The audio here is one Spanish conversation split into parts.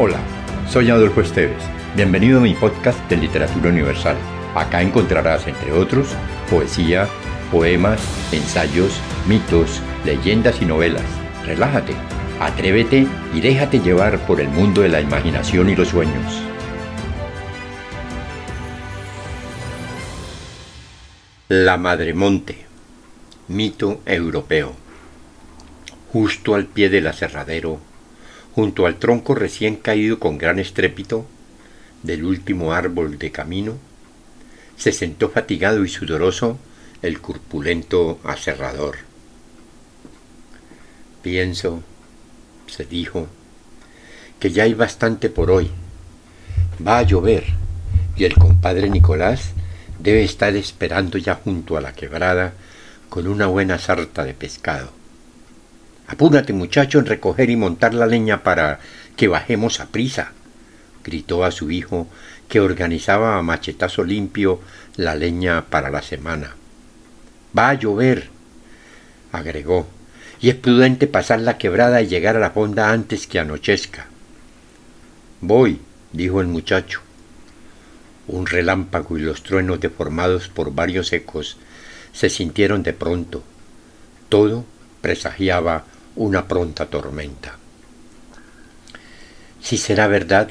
Hola, soy Adolfo Esteves. Bienvenido a mi podcast de Literatura Universal. Acá encontrarás, entre otros, poesía, poemas, ensayos, mitos, leyendas y novelas. Relájate, atrévete y déjate llevar por el mundo de la imaginación y los sueños. La Madremonte, mito europeo. Justo al pie del aserradero, junto al tronco recién caído con gran estrépito del último árbol de camino, se sentó fatigado y sudoroso el corpulento aserrador. Pienso, se dijo, que ya hay bastante por hoy. Va a llover y el compadre Nicolás debe estar esperando ya junto a la quebrada con una buena sarta de pescado. Apúrate, muchacho, en recoger y montar la leña para que bajemos a prisa, gritó a su hijo, que organizaba a machetazo limpio la leña para la semana. Va a llover, agregó, y es prudente pasar la quebrada y llegar a la fonda antes que anochezca. Voy, dijo el muchacho un relámpago y los truenos deformados por varios ecos se sintieron de pronto. Todo presagiaba una pronta tormenta. Si será verdad,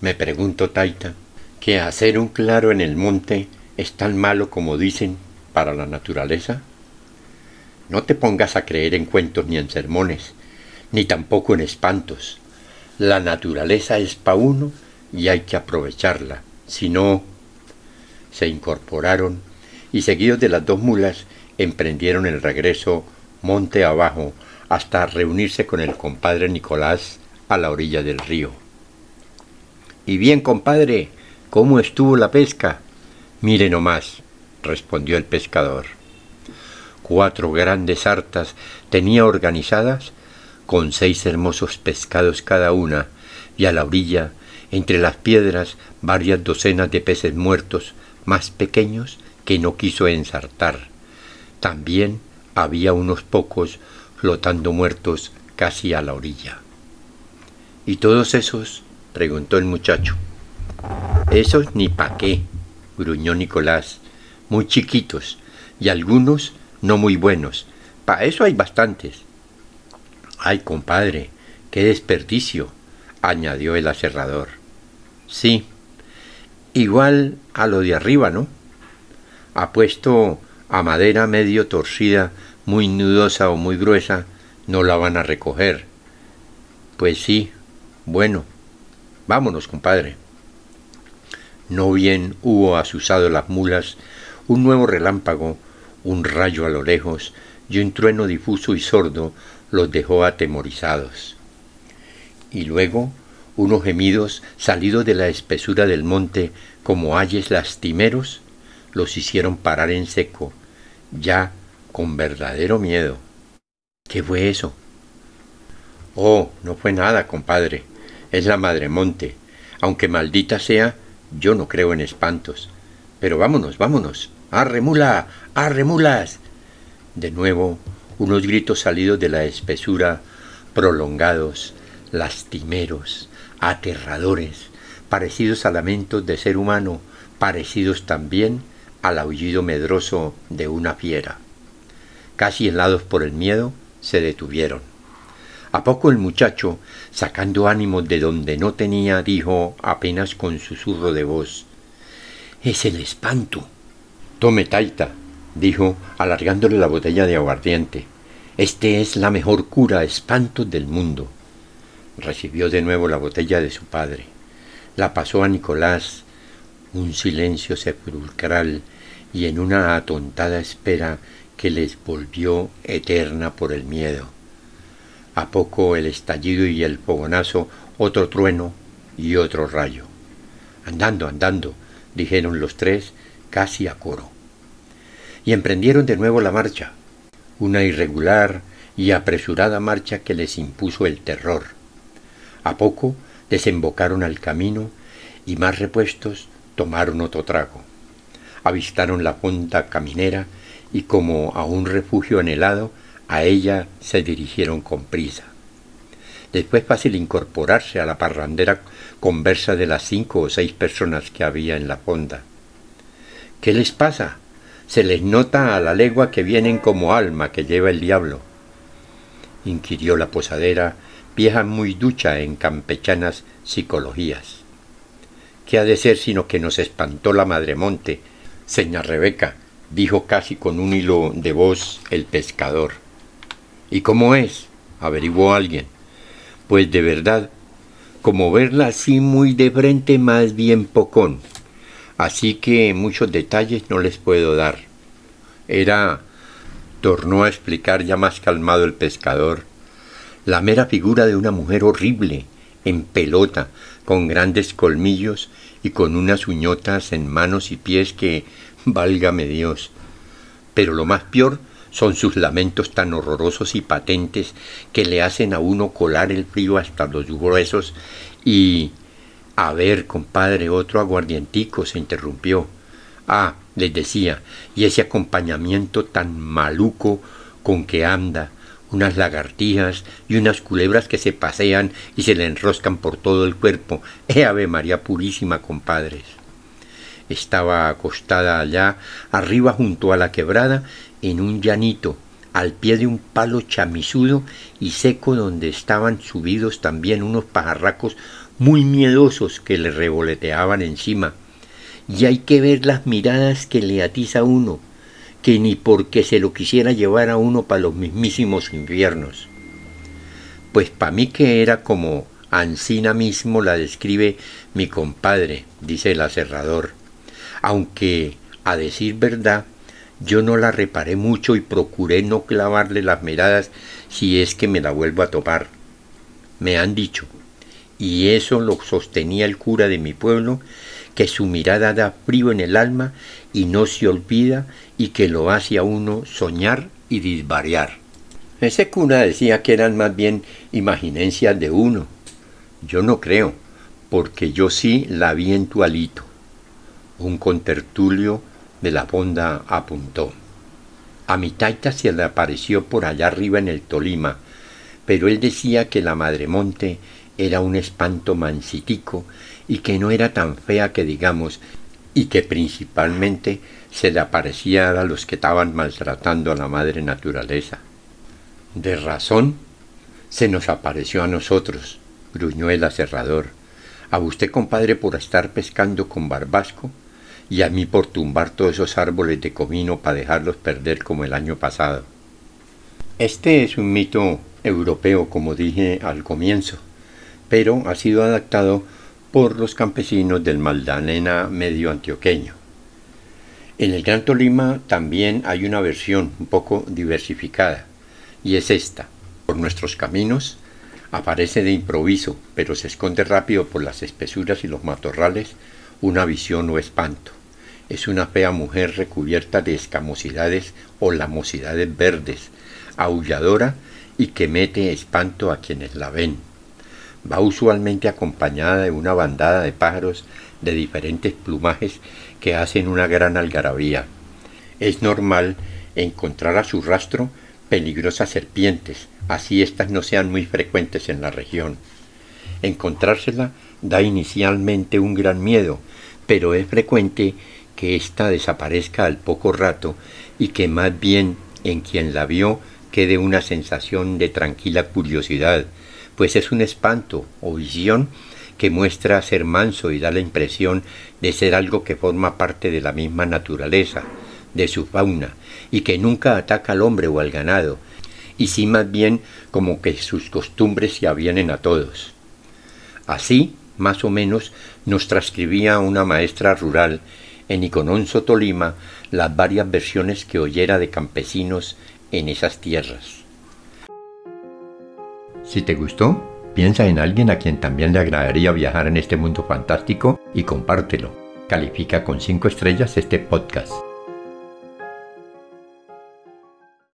me pregunto Taita, que hacer un claro en el monte es tan malo como dicen para la naturaleza. No te pongas a creer en cuentos ni en sermones, ni tampoco en espantos. La naturaleza es pa' uno y hay que aprovecharla. Si no, se incorporaron y seguidos de las dos mulas emprendieron el regreso monte abajo hasta reunirse con el compadre Nicolás a la orilla del río. Y bien, compadre, ¿cómo estuvo la pesca? Mire nomás, respondió el pescador. Cuatro grandes hartas tenía organizadas con seis hermosos pescados cada una, y a la orilla entre las piedras varias docenas de peces muertos, más pequeños que no quiso ensartar. También había unos pocos flotando muertos casi a la orilla. ¿Y todos esos? preguntó el muchacho. Esos ni pa' qué, gruñó Nicolás, muy chiquitos, y algunos no muy buenos. Pa' eso hay bastantes. Ay, compadre, qué desperdicio, añadió el aserrador. Sí, igual a lo de arriba, ¿no? Apuesto a madera medio torcida, muy nudosa o muy gruesa, no la van a recoger. Pues sí, bueno, vámonos, compadre. No bien hubo asusado las mulas, un nuevo relámpago, un rayo a lo lejos y un trueno difuso y sordo los dejó atemorizados. Y luego unos gemidos salidos de la espesura del monte como ayes lastimeros, los hicieron parar en seco, ya con verdadero miedo. ¿Qué fue eso? Oh, no fue nada, compadre. Es la madre monte. Aunque maldita sea, yo no creo en espantos. Pero vámonos, vámonos. ¡Arre mula! ¡Arre mulas! De nuevo, unos gritos salidos de la espesura, prolongados, lastimeros, aterradores, parecidos a lamentos de ser humano, parecidos también al aullido medroso de una fiera. Casi helados por el miedo, se detuvieron. A poco el muchacho, sacando ánimos de donde no tenía, dijo apenas con susurro de voz Es el espanto. Tome, Taita, dijo, alargándole la botella de aguardiente. Este es la mejor cura a espantos del mundo recibió de nuevo la botella de su padre. La pasó a Nicolás, un silencio sepulcral y en una atontada espera que les volvió eterna por el miedo. A poco el estallido y el fogonazo, otro trueno y otro rayo. Andando, andando, dijeron los tres, casi a coro. Y emprendieron de nuevo la marcha, una irregular y apresurada marcha que les impuso el terror a poco desembocaron al camino y más repuestos tomaron otro trago. Avistaron la punta caminera y como a un refugio anhelado, a ella se dirigieron con prisa. Después fácil incorporarse a la parrandera conversa de las cinco o seis personas que había en la fonda. ¿Qué les pasa? Se les nota a la legua que vienen como alma que lleva el diablo. Inquirió la posadera, vieja muy ducha en campechanas psicologías. ¿Qué ha de ser sino que nos espantó la madremonte? Seña Rebeca, dijo casi con un hilo de voz el pescador. ¿Y cómo es? averiguó alguien. Pues de verdad, como verla así muy de frente, más bien pocón. Así que muchos detalles no les puedo dar. Era, tornó a explicar ya más calmado el pescador, la mera figura de una mujer horrible, en pelota, con grandes colmillos y con unas uñotas en manos y pies que, válgame Dios. Pero lo más peor son sus lamentos tan horrorosos y patentes que le hacen a uno colar el frío hasta los huesos y... A ver, compadre, otro aguardientico se interrumpió. Ah, les decía, y ese acompañamiento tan maluco con que anda, unas lagartijas y unas culebras que se pasean y se le enroscan por todo el cuerpo. ¡Eh, Ave María Purísima, compadres! Estaba acostada allá, arriba junto a la quebrada, en un llanito, al pie de un palo chamisudo y seco donde estaban subidos también unos pajarracos muy miedosos que le revoloteaban encima. Y hay que ver las miradas que le atiza uno, que ni porque se lo quisiera llevar a uno para los mismísimos infiernos. Pues para mí que era como Ancina mismo la describe mi compadre, dice el aserrador, aunque, a decir verdad, yo no la reparé mucho y procuré no clavarle las miradas si es que me la vuelvo a topar. Me han dicho, y eso lo sostenía el cura de mi pueblo, que su mirada da frío en el alma y no se olvida y que lo hace a uno soñar y disvariar. Ese cura decía que eran más bien imaginencias de uno. Yo no creo, porque yo sí la vi en tu alito. Un contertulio de la fonda apuntó. A mi taita se le apareció por allá arriba en el Tolima, pero él decía que la Madremonte era un espanto mansitico y que no era tan fea que digamos, y que principalmente se le aparecía a los que estaban maltratando a la madre naturaleza. De razón, se nos apareció a nosotros, gruñó el aserrador. A usted, compadre, por estar pescando con barbasco, y a mí por tumbar todos esos árboles de comino para dejarlos perder como el año pasado. Este es un mito europeo, como dije al comienzo, pero ha sido adaptado por los campesinos del Maldanena medio antioqueño. En el Gran Tolima también hay una versión un poco diversificada, y es esta. Por nuestros caminos aparece de improviso, pero se esconde rápido por las espesuras y los matorrales una visión o espanto es una fea mujer recubierta de escamosidades o lamosidades verdes, aulladora y que mete espanto a quienes la ven. Va usualmente acompañada de una bandada de pájaros de diferentes plumajes que hacen una gran algarabía. Es normal encontrar a su rastro peligrosas serpientes, así éstas no sean muy frecuentes en la región. Encontrársela da inicialmente un gran miedo, pero es frecuente que ésta desaparezca al poco rato y que más bien en quien la vio quede una sensación de tranquila curiosidad, pues es un espanto o visión que muestra ser manso y da la impresión de ser algo que forma parte de la misma naturaleza, de su fauna, y que nunca ataca al hombre o al ganado, y sí más bien como que sus costumbres se avienen a todos. Así, más o menos, nos transcribía una maestra rural en Icononso, Tolima, las varias versiones que oyera de campesinos en esas tierras. Si te gustó, piensa en alguien a quien también le agradaría viajar en este mundo fantástico y compártelo. Califica con 5 estrellas este podcast.